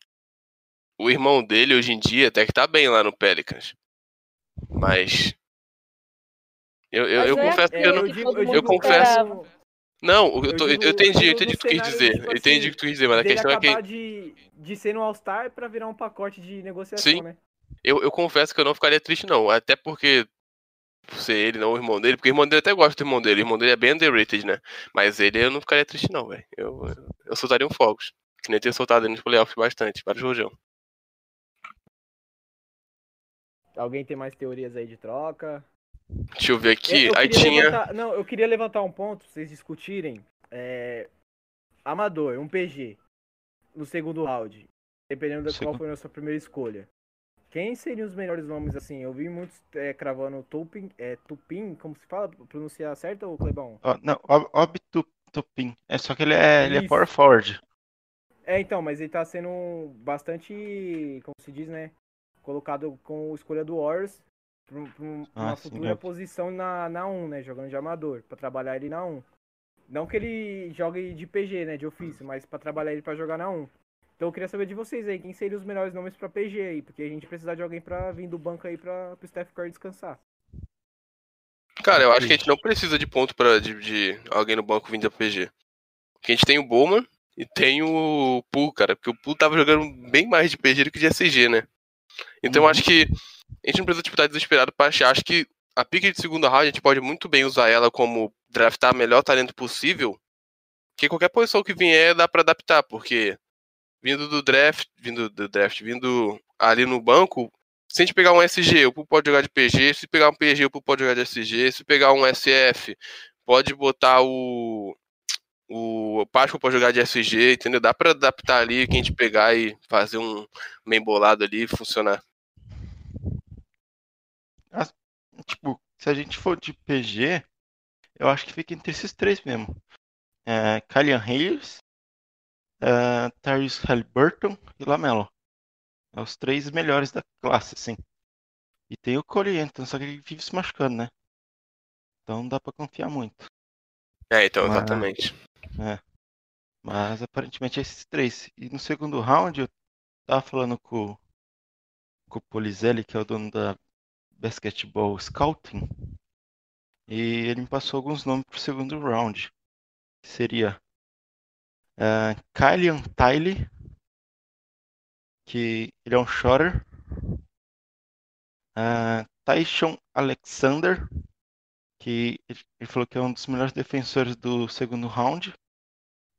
o irmão dele hoje em dia até que tá bem lá no Pelicans, mas eu, eu, Mas eu é confesso que eu não, eu mundo confesso- não, eu, Eu tô- eu entendi, eu eu entendi o que tu quis dizer, tipo eu entendi assim, o que tu quis dizer, mas a questão é que de, de ser um All-Star pra virar um pacote de negociação, Sim. né? Eu, eu confesso que eu não ficaria triste não, até porque por ser ele, não o irmão dele, porque o irmão dele até gosta do irmão dele, o irmão dele é bem underrated, né? Mas ele eu não ficaria triste não, velho. Eu, eu, soltaria um fogos. Que nem ter soltado ele nos playoffs bastante, vários rojão. Alguém tem mais teorias aí de troca? Deixa eu ver aqui. Eu- eu Aí queria tinha. levantar- não, eu queria levantar um ponto pra vocês discutirem. É, Amador, um PG. No segundo round. Dependendo da qual foi a sua primeira escolha. Quem seriam os melhores nomes assim? Eu vi muitos é, cravando Tupin, é, Tupin, como se fala? Pronunciar certo, ou Clebão? Ó, não, Ob, Ob Tu- Tupin. É só que ele é, ele é power forward. É, então, mas ele tá sendo bastante, como se diz, né? Colocado com escolha do Warriors pra, pra um- Ah, uma sim, futura é. posição na, na 1, né? Jogando de amador, pra trabalhar ele na 1. Não que ele jogue de PG, né? De ofício, mas pra trabalhar ele pra jogar na 1. Então eu queria saber de vocês aí, quem seriam os melhores nomes pra PG aí? Porque a gente precisa de alguém pra vir do banco aí pra, pro Steph Curry descansar. Cara, eu acho que a gente não precisa de ponto pra, de, de alguém no banco vindo da PG. Porque a gente tem o Bowman e tem o Pool, cara. Porque o Pool tava jogando bem mais de PG do que de SG, né? Então eu acho que a gente não precisa tipo, estar desesperado pra achar. Acho que a pick de segunda round a gente pode muito bem usar ela como draftar o melhor talento possível. Que qualquer posição que vier dá pra adaptar, porque vindo do draft, vindo do draft, vindo ali no banco, se a gente pegar um SG, o Pool pode jogar de PG, se pegar um PG, o Pool pode jogar de SG, se pegar um SF, pode botar o o Páscoa pode jogar de SG, entendeu? Dá pra adaptar ali, que a gente pegar e fazer um bem bolado ali funcionar. Tipo, se a gente for de PG, eu acho que fica entre esses três mesmo. É, Kylian Hayes, é, Tyrese Halliburton e Lamelo. É os três melhores da classe, assim. E tem o Corey Anthony, só que ele vive se machucando, né? Então não dá pra confiar muito. É, então, Mas- exatamente. Mas aparentemente é esses três. E no segundo round eu tava falando com, com o Polizelli, que é o dono da Basketball Scouting. E ele me passou alguns nomes pro segundo round. Que seria uh, Kylian Tiley, que ele é um shorter. Uh, Tyshon Alexander, que ele falou que é um dos melhores defensores do segundo round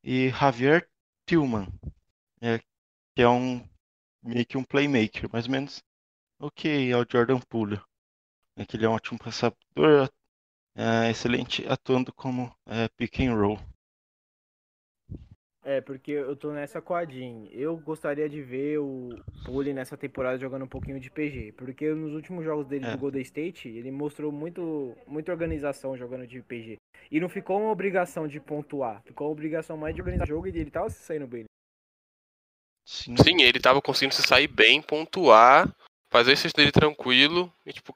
e Javier Tillman, é, que é um meio que um playmaker, mais ou menos o que é o Jordan Poole. É que ele é um ótimo passador, é, excelente atuando como é, pick and roll. É, porque eu tô nessa com a Jean. Eu gostaria de ver o Pulli nessa temporada jogando um pouquinho de PG. Porque nos últimos jogos dele É. do Golden State, ele mostrou muito, muita organização jogando de PG. E não ficou uma obrigação de pontuar. Ficou uma obrigação mais de organizar o jogo e ele tava se saindo bem. Sim, Sim, ele tava conseguindo se sair bem, pontuar, fazer esse dele tranquilo e, tipo,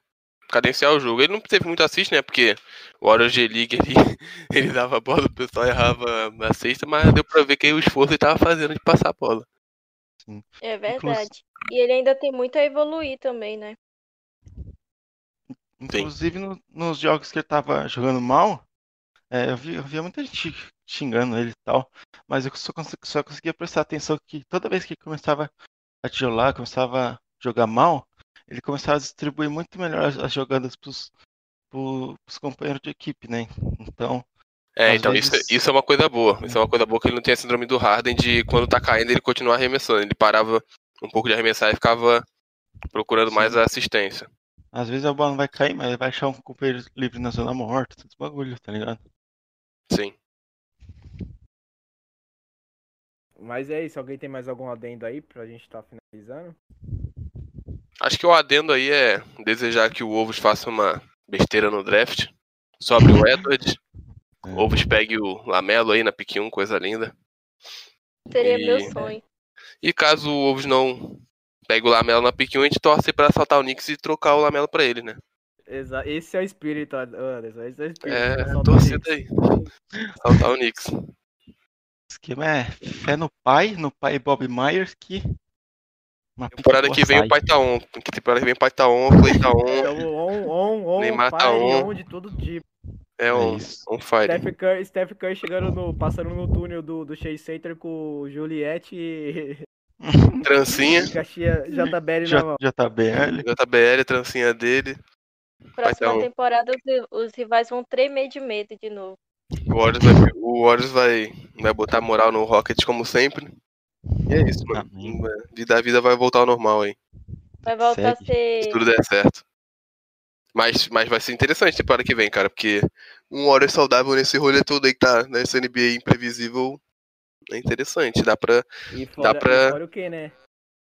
cadenciar o jogo. Ele não teve muito assist, né? Porque o Warriors G-League ele, ele dava a bola, o pessoal errava na sexta, mas deu pra ver que o esforço ele tava fazendo de passar a bola. É verdade. E ele ainda tem muito a evoluir também, né? Inclusive no- nos jogos que ele tava jogando mal, é, eu, vi, eu via muita gente xingando ele e tal, mas eu só, cons- só conseguia prestar atenção que toda vez que ele começava a tijolar, começava a jogar mal, ele começava a distribuir muito melhor as, as jogadas pros, pro- pros companheiros de equipe, né? Então, É, então vezes- isso, isso é uma coisa boa. Isso é uma coisa boa que ele não tem a síndrome do Harden de quando tá caindo ele continuar arremessando. Ele parava um pouco de arremessar e ficava procurando mais a assistência. às vezes a bola não vai cair, mas ele vai achar um companheiro livre na zona morta, esses bagulho, tá ligado? Sim. Mas é isso. Alguém tem mais algum adendo aí pra gente tá finalizando? Acho que o adendo aí é desejar que o Wolves faça uma besteira no draft. Sobre o Edwards. É. O Wolves pegue o Lamelo aí na pick 1, coisa linda. Seria E- meu sonho. E caso o Wolves não pegue o Lamelo na pick 1, a gente torce pra assaltar o Knicks e trocar o Lamelo pra ele, né? Exa esse é o espírito, Anderson. Esse é o espírito. É, torcida aí. Assaltar o Knicks. O esquema é fé no pai, no pai Bob Myers, que uma Temporada que vem o pai tá on. Que temporada que vem o pai tá on, o Clay tá on. Então, on, on, on, Neymar tá on. on de todo tipo. É É on, isso. on fire. Steph Curry, Steph Curry chegando no, passando no túnel do, do Chase Center com o Juliette e Trancinha. JBL na Já, mão. tá ele. JBL, trancinha dele. Próxima um. temporada os, os rivais vão tremer de medo de novo. O Warriors vai, o Warriors vai, vai botar moral no Rockets como sempre. E é isso, mano. Amém. Vida, a vida vai voltar ao normal aí. Vai voltar Segue. a ser. Se tudo der certo. Mas, mas vai ser interessante a temporada que vem, cara, porque um Warriors saudável nesse rolê todo aí que tá nessa NBA imprevisível é interessante. Dá pra. E fora, pra- e fora o que, né?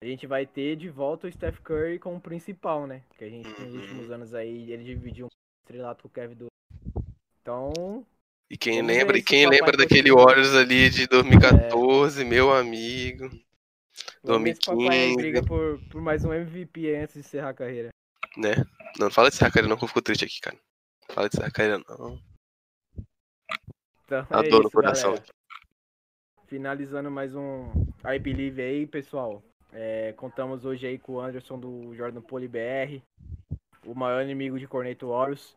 a gente vai ter de volta o Steph Curry como principal, né? Que a gente nos Uhum. últimos anos aí ele dividiu um estrelato com o Kevin Durant. Então, E quem lembra, e quem lembra daquele. Warriors ali de 2014, meu amigo. vamos ver se o papai aí 2015. briga por, por mais um MVP antes de encerrar a carreira. Né? Não, não fala de carreira não, que eu fico triste aqui, cara. Não fala de carreira não. Então, Dá é dor no coração. galera. Finalizando mais um I Believe aí, pessoal. É, contamos hoje aí com o Anderson do Jordan Poli BR, o maior inimigo de Corneto Horus,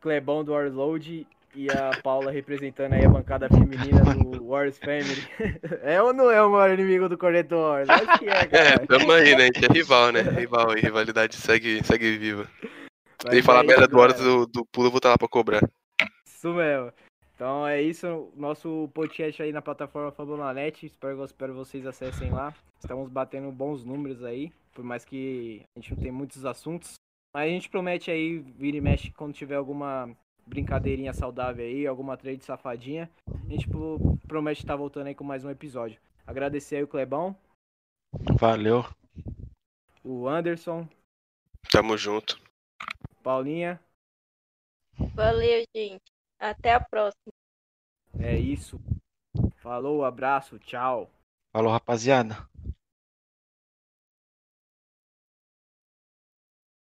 Clebão do Warload e a Paula representando aí a bancada feminina do Warriors Family. é ou não é o maior inimigo do Corneto Horus? Acho que é, É, cara. tamo aí, né? A gente é rival, né? Rival aí, rivalidade segue, segue viva. Mas Tem falar é merda do galera. do, do pulo, eu vou estar lá pra cobrar. Isso mesmo. Então é isso, nosso podcast aí na plataforma Fabulonet. Espero, espero vocês acessem lá. Estamos batendo bons números aí, por mais que a gente não tem muitos assuntos. Mas a gente promete aí, vira e mexe, quando tiver alguma brincadeirinha saudável aí, alguma trade safadinha, a gente pro- promete estar voltando aí com mais um episódio. Agradecer aí o Clebão, Valeu. o Anderson, Tamo junto. Paulinha. Valeu, gente. Até a próxima. É isso. Falou, abraço, tchau. Falou, rapaziada.